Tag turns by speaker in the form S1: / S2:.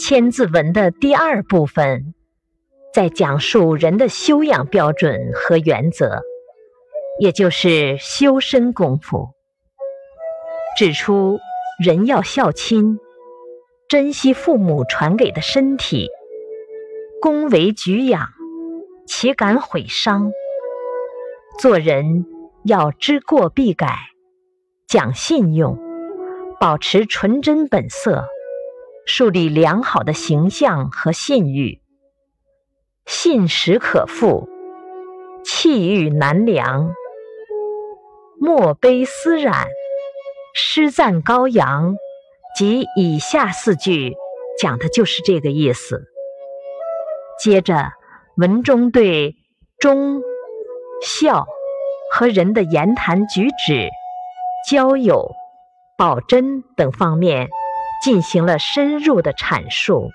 S1: 千字文的第二部分，在讲述人的修养标准和原则，也就是修身功夫，指出人要孝亲，珍惜父母传给的身体，恭为举养，岂敢毁伤？做人要知过必改，讲信用。保持纯真本色，树立良好的形象和信誉，信实可复，气欲难量，莫悲思染，诗赞高扬，及以下四句讲的就是这个意思。接着，文中对忠、孝和人的言谈举止、交友。保真等方面进行了深入的阐述。